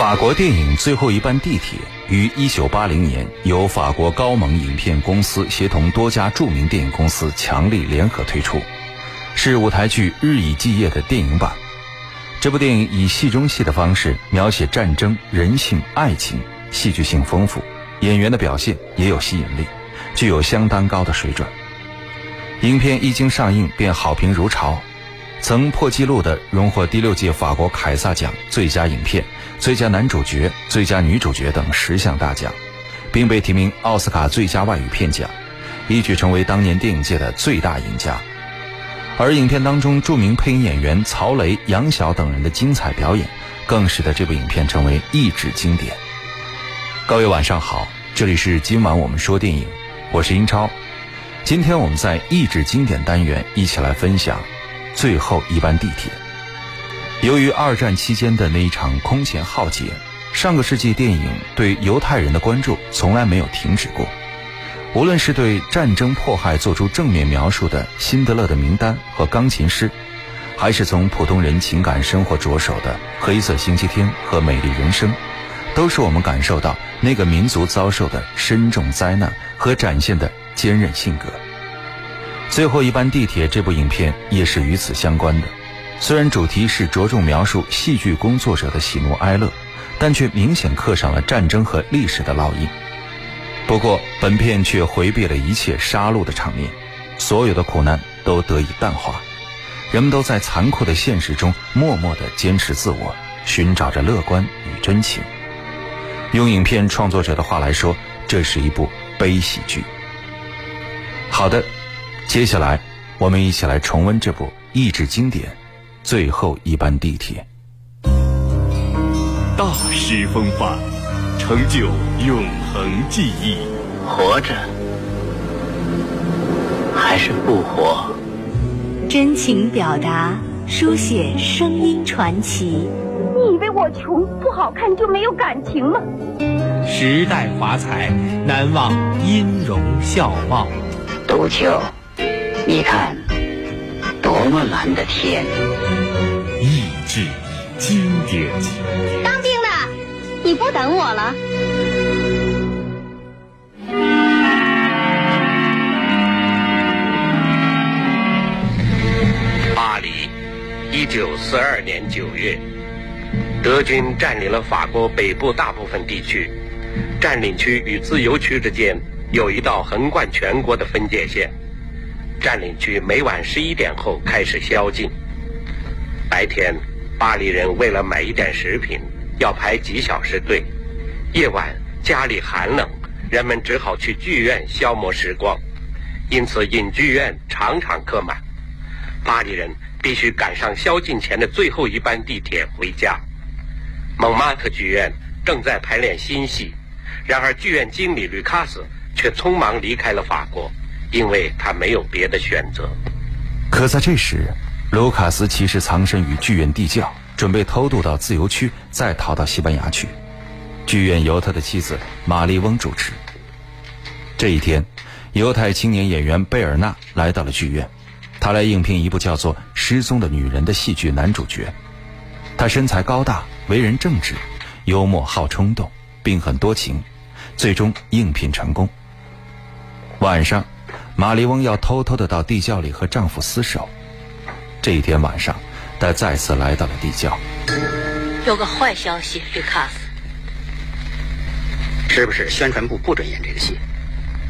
法国电影《最后一班地铁》于1980年由法国高蒙影片公司协同多家著名电影公司强力联合推出，是舞台剧《日以继夜》的电影版。这部电影以戏中戏的方式描写战争、人性、爱情，戏剧性丰富，演员的表现也有吸引力，具有相当高的水准。影片一经上映便好评如潮，曾破纪录的荣获第六届法国凯撒奖最佳影片。最佳男主角、最佳女主角等十项大奖，并被提名奥斯卡最佳外语片奖，一举成为当年电影界的最大赢家。而影片当中著名配音演员曹雷、杨晓等人的精彩表演，更使得这部影片成为一指经典。各位晚上好，这里是今晚我们说电影，我是英超。今天我们在一指经典单元一起来分享《最后一班地铁》。由于二战期间的那一场空前浩劫，上个世纪电影对犹太人的关注从来没有停止过。无论是对战争迫害做出正面描述的《辛德勒的名单》和《钢琴师》，还是从普通人情感生活着手的《黑色星期天》和《美丽人生》，都是我们感受到那个民族遭受的深重灾难和展现的坚韧性格。最后一班地铁这部影片也是与此相关的。虽然主题是着重描述戏剧工作者的喜怒哀乐，但却明显刻上了战争和历史的烙印。不过，本片却回避了一切杀戮的场面，所有的苦难都得以淡化，人们都在残酷的现实中默默地坚持自我，寻找着乐观与真情。用影片创作者的话来说，这是一部悲喜剧。好的，接下来我们一起来重温这部译制经典。最后一班地铁，大师风范，成就永恒记忆。活着还是不活？真情表达，书写声音传奇。你以为我穷不好看就没有感情吗？时代华彩，难忘音容笑貌。杜秋，你看。多么蓝的天！意志经典。当兵的，你不等我了。巴黎，一九四二年九月，德军占领了法国北部大部分地区，占领区与自由区之间有一道横贯全国的分界线。占领区每晚十一点后开始宵禁。白天，巴黎人为了买一点食品要排几小时队；夜晚家里寒冷，人们只好去剧院消磨时光，因此影剧院常常客满。巴黎人必须赶上宵禁前的最后一班地铁回家。蒙马特剧院正在排练新戏，然而剧院经理吕卡斯却匆忙离开了法国。因为他没有别的选择。可在这时，卢卡斯其实藏身于剧院地窖，准备偷渡到自由区，再逃到西班牙去。剧院由他的妻子玛丽翁主持。这一天，犹太青年演员贝尔纳来到了剧院，他来应聘一部叫做《失踪的女人》的戏剧男主角。他身材高大，为人正直，幽默好冲动，并很多情，最终应聘成功。晚上。玛丽翁要偷偷的到地窖里和丈夫厮守。这一天晚上，她再次来到了地窖。有个坏消息，吕卡斯。是不是宣传部不准演这个戏？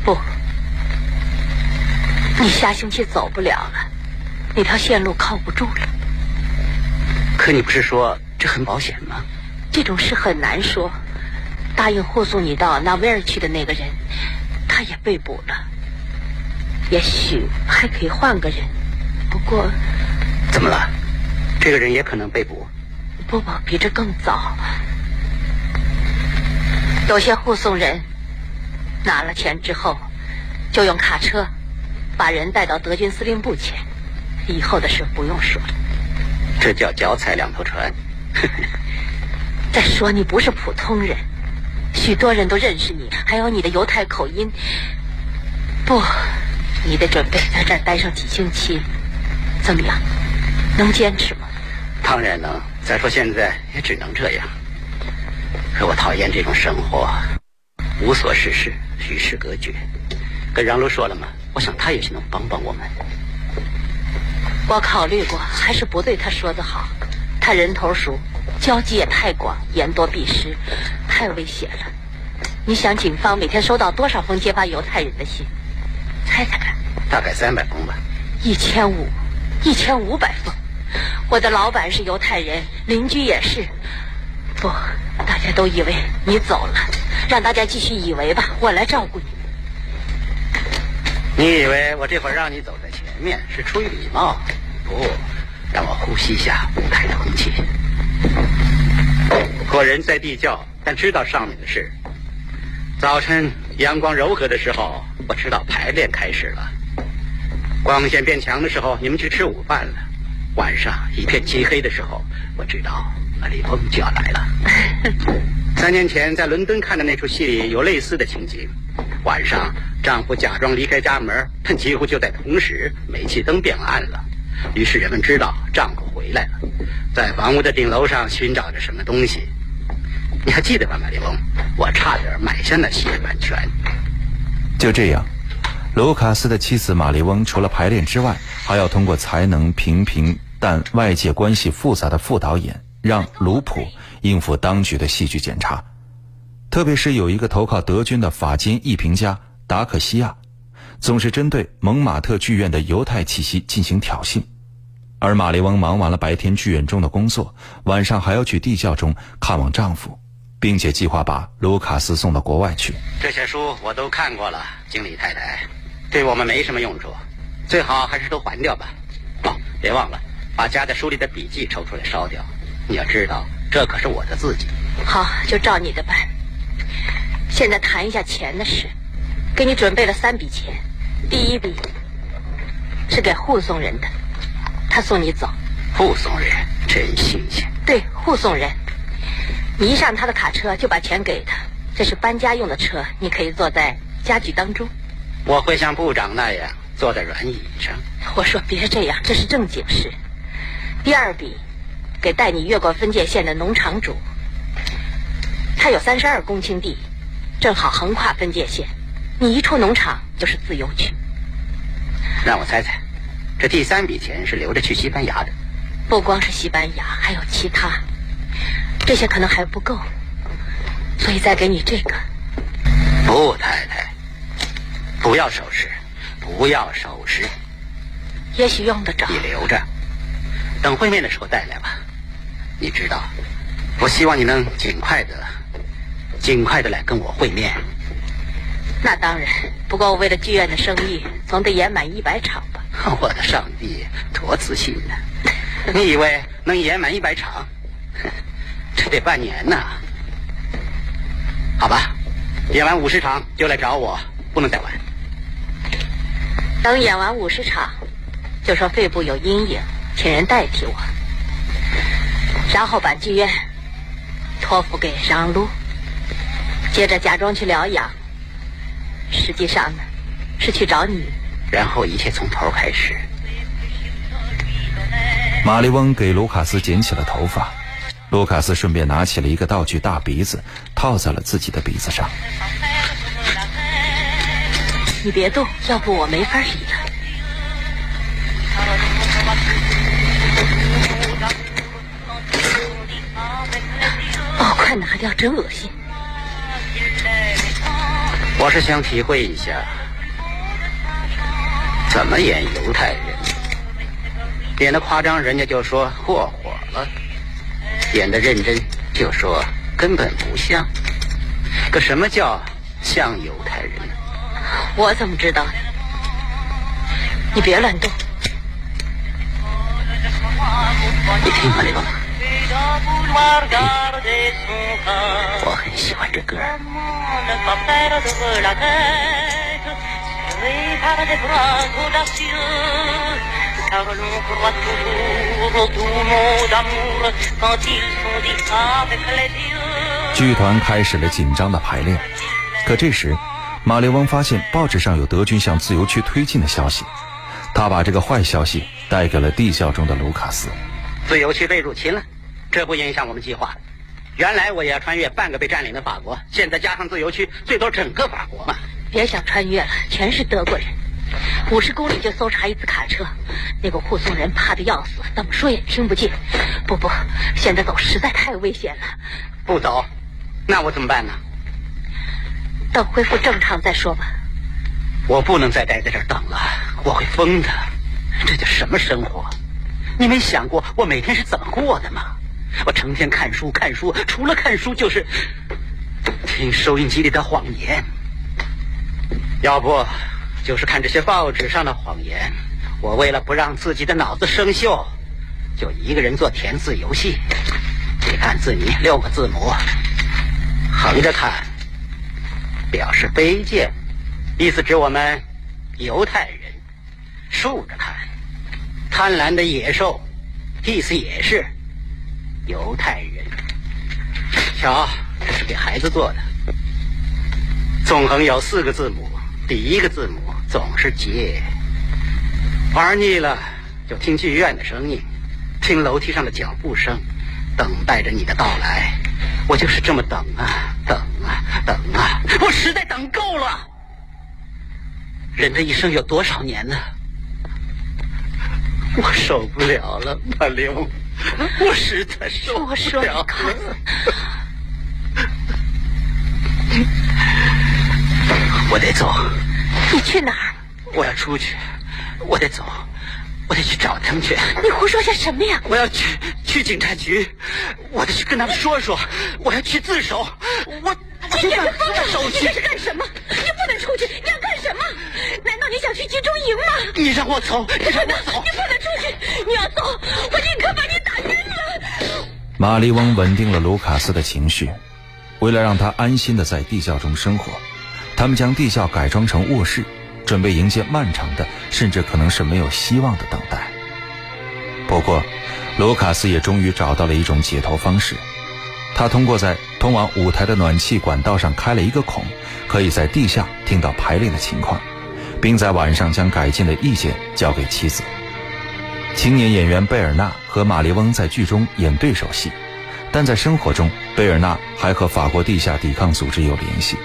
不，你下星期走不了了，那条线路靠不住了。可你不是说这很保险吗？这种事很难说。答应护送你到纳维尔去的那个人，他也被捕了。也许还可以换个人，不过，怎么了？这个人也可能被捕。不不，比这更早。有些护送人拿了钱之后，就用卡车把人带到德军司令部去。以后的事不用说了。这叫脚踩两头船。再说你不是普通人，许多人都认识你，还有你的犹太口音。不。你得准备在这儿待上几星期，怎么样？能坚持吗？当然能。再说现在也只能这样。可我讨厌这种生活，无所事事，与世隔绝。跟杨璐说了吗？我想他也许能帮帮我们。我考虑过，还是不对他说的好。他人头熟，交际也太广，言多必失，太危险了。你想，警方每天收到多少封揭发犹太人的信？猜猜看。大概三百封吧。一千五，一千五百封。我的老板是犹太人，邻居也是。不，大家都以为你走了，让大家继续以为吧。我来照顾你。你以为我这会儿让你走在前面是出于礼貌？不，让我呼吸一下舞台的空气。我人在地窖，但知道上面的事。早晨阳光柔和的时候，我知道排练开始了。光线变强的时候，你们去吃午饭了。晚上一片漆黑的时候，我知道马丽峰就要来了。三年前在伦敦看的那出戏里有类似的情景。晚上，丈夫假装离开家门，但几乎就在同时，煤气灯变暗了。于是人们知道丈夫回来了，在房屋的顶楼上寻找着什么东西。你还记得吧，马丽翁？我差点买下那戏的版权。就这样，卢卡斯的妻子玛丽翁除了排练之外，还要通过才能平平但外界关系复杂的副导演让卢普应付当局的戏剧检查。特别是有一个投靠德军的法监艺评家达克西亚，总是针对蒙马特剧院的犹太气息进行挑衅，而玛丽翁忙完了白天剧院中的工作，晚上还要去地窖中看望丈夫，并且计划把卢卡斯送到国外去。这些书我都看过了，经理太太，对我们没什么用处，最好还是都还掉吧。哦，别忘了把夹在书里的笔记抽出来烧掉。你要知道，这可是我的字迹。好，就照你的办。现在谈一下钱的事，给你准备了三笔钱。第一笔是给护送人的，他送你走。护送人真新鲜。对，护送人，你一上他的卡车就把钱给他。这是搬家用的车，你可以坐在家具当中。我会像部长那样坐在软椅上。我说别这样，这是正经事。第二笔给带你越过分界线的农场主，他有三十二公顷地。正好横跨分界线，你一出农场就是自由区。让我猜猜，这第三笔钱是留着去西班牙的？不光是西班牙，还有其他，这些可能还不够，所以再给你这个。不，太太，不要首饰，不要首饰。也许用得着。你留着，等会面的时候带来吧。你知道，我希望你能尽快的。尽快的来跟我会面。那当然，不过我为了剧院的生意，总得演满一百场吧。我的上帝，多自信呢！你以为能演满一百场？这得半年呢。好吧，演完五十场就来找我，不能再晚。等演完五十场，就说肺部有阴影，请人代替我，然后把剧院托付给让路。接着假装去疗养，实际上呢，是去找你。然后一切从头开始。玛丽翁给卢卡斯剪起了头发，卢卡斯顺便拿起了一个道具大鼻子，套在了自己的鼻子上。你别动，要不我没法理了。哦，快拿掉，真恶心。我是想体会一下，怎么演犹太人。演的夸张，人家就说过火了；演的认真，就说根本不像。可什么叫像犹太人？我怎么知道？你别乱动。你听吗，李东？我很喜欢这歌。剧团开始了紧张的排练，可这时，马利翁发现报纸上有德军向自由区推进的消息，他把这个坏消息带给了地窖中的卢卡斯。自由区被入侵了。这不影响我们计划。原来我也要穿越半个被占领的法国，现在加上自由区，最多整个法国嘛。别想穿越了，全是德国人，五十公里就搜查一次卡车，那个护送人怕的要死，怎么说也听不进。不不，现在走实在太危险了。不走，那我怎么办呢？等恢复正常再说吧。我不能再待在这儿等了，我会疯的。这叫什么生活？你没想过我每天是怎么过的吗？我成天看书看书，除了看书就是听收音机里的谎言，要不就是看这些报纸上的谎言。我为了不让自己的脑子生锈，就一个人做填字游戏。你看字谜六个字母，横着看表示卑贱，意思指我们犹太人；竖着看贪婪的野兽，意思也是。犹太人，瞧，这是给孩子做的。纵横有四个字母，第一个字母总是结。玩腻了，就听剧院的声音，听楼梯上的脚步声，等待着你的到来。我就是这么等啊，等啊，等啊，我实在等够了。人的一生有多少年呢？我受不了了，马玲。我实在受不了。我得走。你去哪儿？我要出去。我得走。我得去找他们去。你胡说些什么呀？我要去去警察局。我得去跟他们说说。我要去自首。我你这是疯了！你这是干什么？你不能出去！你要干什么？难道你想去集中营吗？你让我走！你让我走！你不能出去！你要走，我宁可把你打晕了。马利翁稳定了卢卡斯的情绪，为了让他安心的在地窖中生活，他们将地窖改装成卧室，准备迎接漫长的，甚至可能是没有希望的等待。不过，卢卡斯也终于找到了一种解脱方式，他通过在通往舞台的暖气管道上开了一个孔，可以在地下听到排练的情况，并在晚上将改进的意见交给妻子。青年演员贝尔纳和玛丽翁在剧中演对手戏，但在生活中，贝尔纳还和法国地下抵抗组织有联系。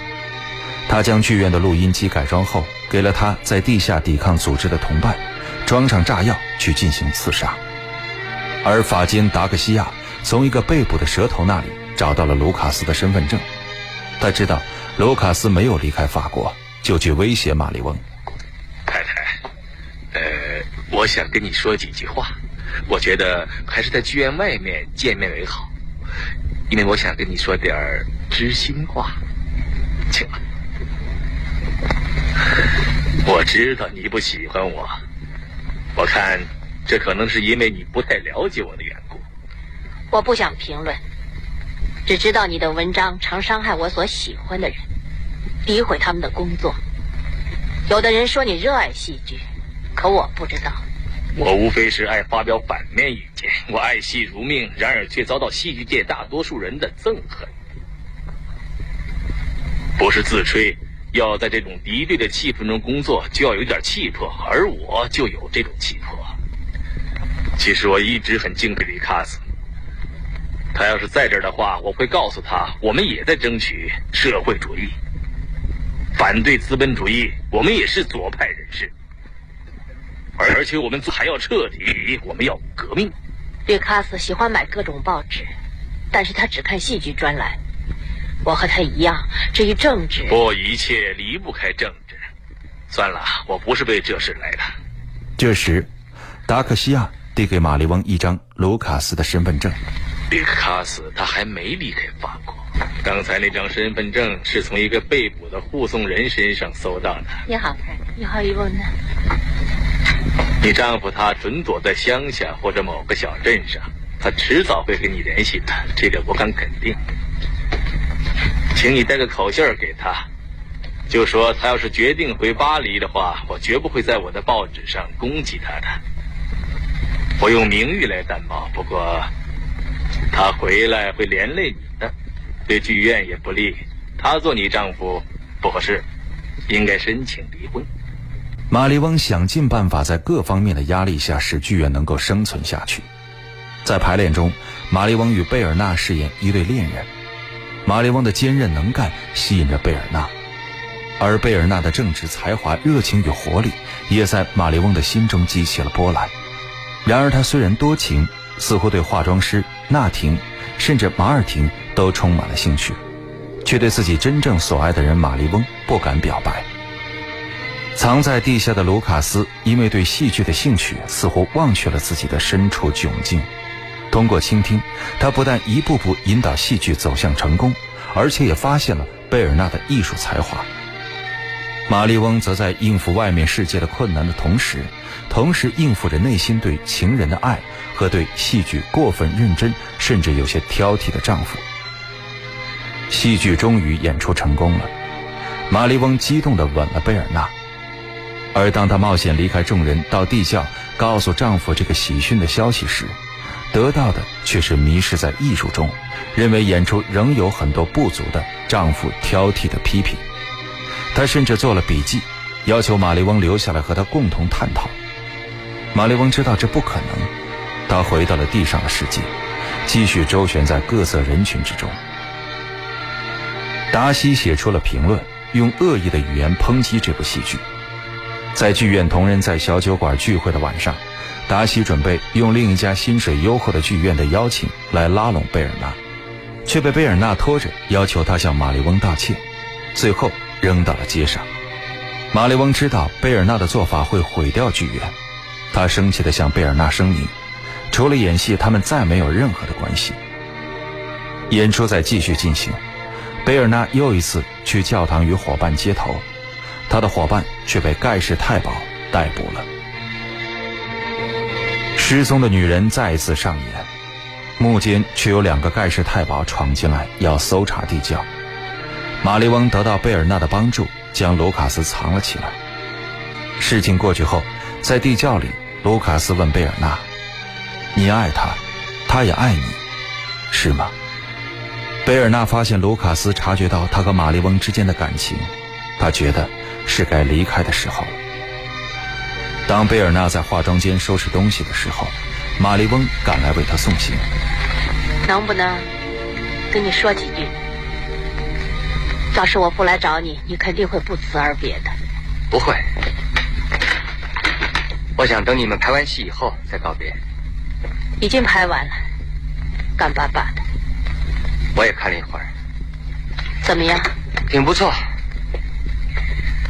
他将剧院的录音机改装后，给了他在地下抵抗组织的同伴，装上炸药去进行刺杀。而法金达克西亚从一个被捕的蛇头那里找到了卢卡斯的身份证，他知道卢卡斯没有离开法国，就去威胁玛丽翁。太太，呃，我想跟你说几句话，我觉得还是在剧院外面见面为好，因为我想跟你说点儿知心话，请了。我知道你不喜欢我，我看这可能是因为你不太了解我的缘故。我不想评论，只知道你的文章常伤害我所喜欢的人，诋毁他们的工作。有的人说你热爱戏剧，可我不知道。我无非是爱发表反面意见，我爱戏如命，然而却遭到戏剧界大多数人的憎恨。不是自吹。要在这种敌对的气氛中工作，就要有点气魄，而我就有这种气魄。其实我一直很敬佩里卡斯，他要是在这儿的话，我会告诉他，我们也在争取社会主义，反对资本主义，我们也是左派人士，而且我们还要彻底，我们要革命。里卡斯喜欢买各种报纸，但是他只看戏剧专栏。我和他一样，至于政治，不，一切离不开政治。算了，我不是为这事来的。这时，达克西亚递给玛丽翁一张卢卡斯的身份证。卢卡斯他还没离开法国。刚才那张身份证是从一个被捕的护送人身上搜到的。你好，你好，伊翁呢？你丈夫他准躲在乡下或者某个小镇上，他迟早会跟你联系的，这个我敢肯定。请你带个口信儿给他，就说他要是决定回巴黎的话，我绝不会在我的报纸上攻击他的。我用名誉来担保，不过他回来会连累你的，对剧院也不利。他做你丈夫不合适，应该申请离婚。马利翁想尽办法在各方面的压力下使剧院能够生存下去。在排练中，玛丽翁与贝尔纳饰演一对恋人。玛丽翁的坚韧能干吸引着贝尔纳，而贝尔纳的正直才华、热情与活力也在玛丽翁的心中激起了波澜。然而，他虽然多情，似乎对化妆师那婷，甚至马尔廷都充满了兴趣，却对自己真正所爱的人玛丽翁不敢表白。藏在地下的卢卡斯，因为对戏剧的兴趣，似乎忘却了自己的身处窘境。通过倾听，他不但一步步引导戏剧走向成功，而且也发现了贝尔纳的艺术才华。玛丽翁则在应付外面世界的困难的同时，同时应付着内心对情人的爱和对戏剧过分认真甚至有些挑剔的丈夫。戏剧终于演出成功了，玛丽翁激动地吻了贝尔纳。而当她冒险离开众人到地窖告诉丈夫这个喜讯的消息时，得到的却是迷失在艺术中，认为演出仍有很多不足的丈夫挑剔的批评。他甚至做了笔记，要求玛丽翁留下来和他共同探讨。玛丽翁知道这不可能，他回到了地上的世界，继续周旋在各色人群之中。达西写出了评论，用恶意的语言抨击这部戏剧。在剧院同仁在小酒馆聚会的晚上。达西准备用另一家薪水优厚的剧院的邀请来拉拢贝尔纳，却被贝尔纳拖着要求他向玛丽翁道歉，最后扔到了街上。马利翁知道贝尔纳的做法会毁掉剧院，他生气地向贝尔纳声明，除了演戏，他们再没有任何的关系。演出在继续进行，贝尔纳又一次去教堂与伙伴接头，他的伙伴却被盖世太保逮捕了。失踪的女人再一次上演，幕间却有两个盖世太保闯进来要搜查地窖。玛丽翁得到贝尔纳的帮助，将卢卡斯藏了起来。事情过去后，在地窖里，卢卡斯问贝尔纳：“你爱他，他也爱你，是吗？”贝尔纳发现卢卡斯察觉到他和玛丽翁之间的感情，他觉得是该离开的时候了。当贝尔纳在化妆间收拾东西的时候，玛丽翁赶来为他送行。能不能跟你说几句？要是我不来找你，你肯定会不辞而别的。不会，我想等你们拍完戏以后再告别。已经拍完了，干巴巴的。我也看了一会儿，怎么样？挺不错，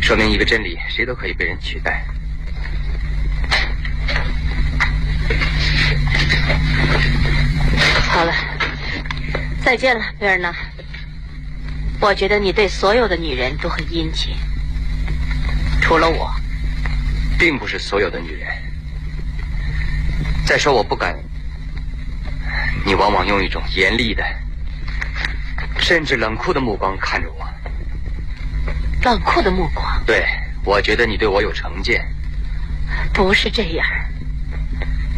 说明一个真理：谁都可以被人取代。好了，再见了，贝尔纳。我觉得你对所有的女人都很殷勤，除了我。并不是所有的女人。再说，我不敢。你往往用一种严厉的，甚至冷酷的目光看着我。冷酷的目光？对，我觉得你对我有成见。不是这样。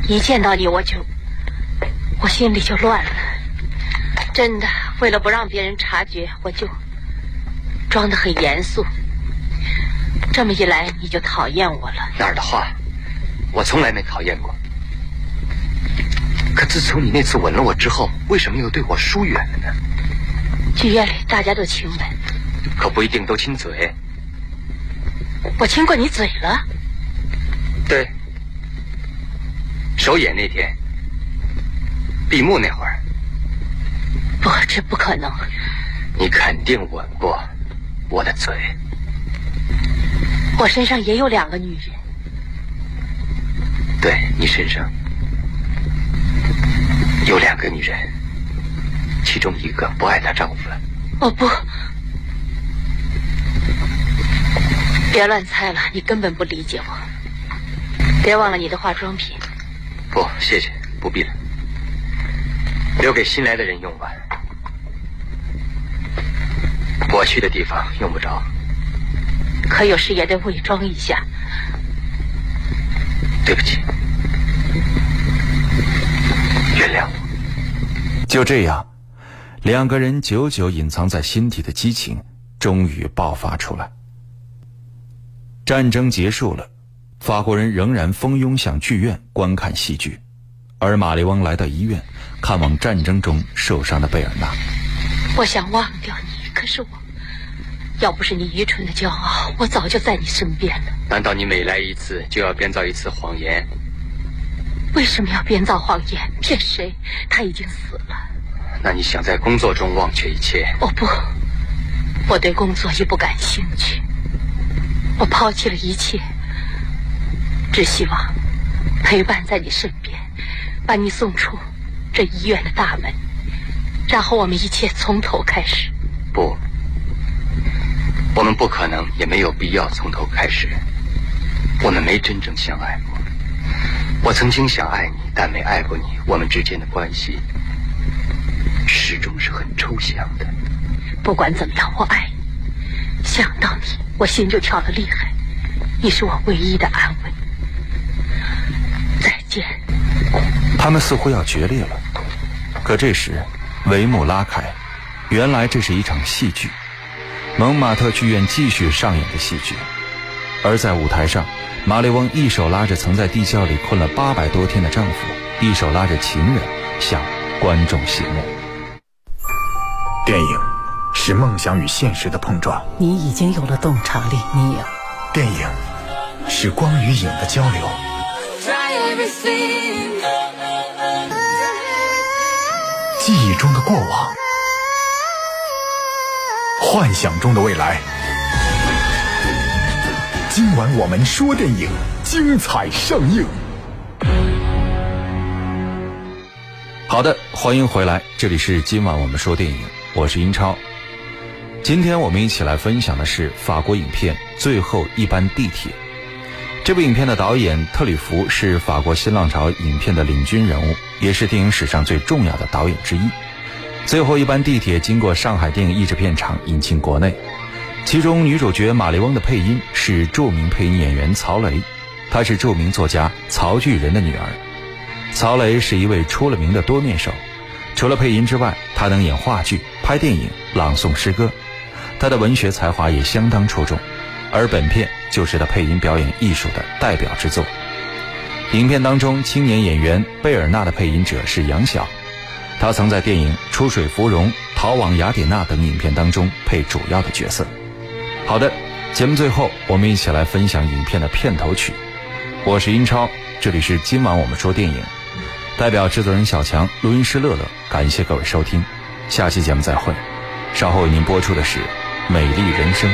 一见到你，我就我心里就乱了。真的，为了不让别人察觉，我就装得很严肃。这么一来，你就讨厌我了。哪儿的话，我从来没讨厌过。可自从你那次吻了我之后，为什么又对我疏远了呢？剧院里大家都亲吻，可不一定都亲嘴。我亲过你嘴了。对。首演那天，闭幕那会儿，不，这不可能。你肯定吻过我的嘴。我身上也有两个女人。对你身上有两个女人，其中一个不爱她丈夫了。哦不，别乱猜了，你根本不理解我。别忘了你的化妆品。不，谢谢，不必了，留给新来的人用吧。我去的地方用不着。可有时也得伪装一下。对不起，原谅我。就这样，两个人久久隐藏在心底的激情终于爆发出来。战争结束了。法国人仍然蜂拥向剧院观看戏剧，而马利翁来到医院，看望战争中受伤的贝尔纳。我想忘掉你，可是我，要不是你愚蠢的骄傲，我早就在你身边了。难道你每来一次就要编造一次谎言？为什么要编造谎言？骗谁？他已经死了。那你想在工作中忘却一切？我不，我对工作已不感兴趣。我抛弃了一切，只希望陪伴在你身边，把你送出这医院的大门，然后我们一切从头开始。不，我们不可能，也没有必要从头开始。我们没真正相爱过。我曾经想爱你，但没爱过你。我们之间的关系始终是很抽象的。不管怎么样，我爱你。想到你，我心就跳得厉害。你是我唯一的安慰。再见。他们似乎要决裂了，可这时帷幕拉开，原来这是一场戏剧，蒙马特剧院继续上演的戏剧。而在舞台上，马丽翁一手拉着曾在地窖里困了八百多天的丈夫，一手拉着情人，向观众谢幕。电影是梦想与现实的碰撞。你已经有了洞察力，你有。电影是光与影的交流。记忆中的过往，幻想中的未来。今晚我们说电影，精彩上映。好的，欢迎回来，这里是今晚我们说电影，我是英超。今天我们一起来分享的是法国影片《最后一班地铁》。这部影片的导演特里弗是法国新浪潮影片的领军人物，也是电影史上最重要的导演之一。《最后一班地铁》经过上海电影译制片厂引进国内，其中女主角马丽翁的配音是著名配音演员曹雷，她是著名作家曹巨人的女儿。曹雷是一位出了名的多面手，除了配音之外，她能演话剧、拍电影、朗诵诗歌，她的文学才华也相当出众。而本片就是他配音表演艺术的代表之作。影片当中，青年演员贝尔纳的配音者是杨晓，他曾在电影《出水芙蓉》《逃往雅典娜》等影片当中配主要的角色。好的，节目最后我们一起来分享影片的片头曲。我是英超，这里是今晚我们说电影，代表制作人小强、录音师乐乐，感谢各位收听，下期节目再会。稍后为您播出的是《美丽人生》。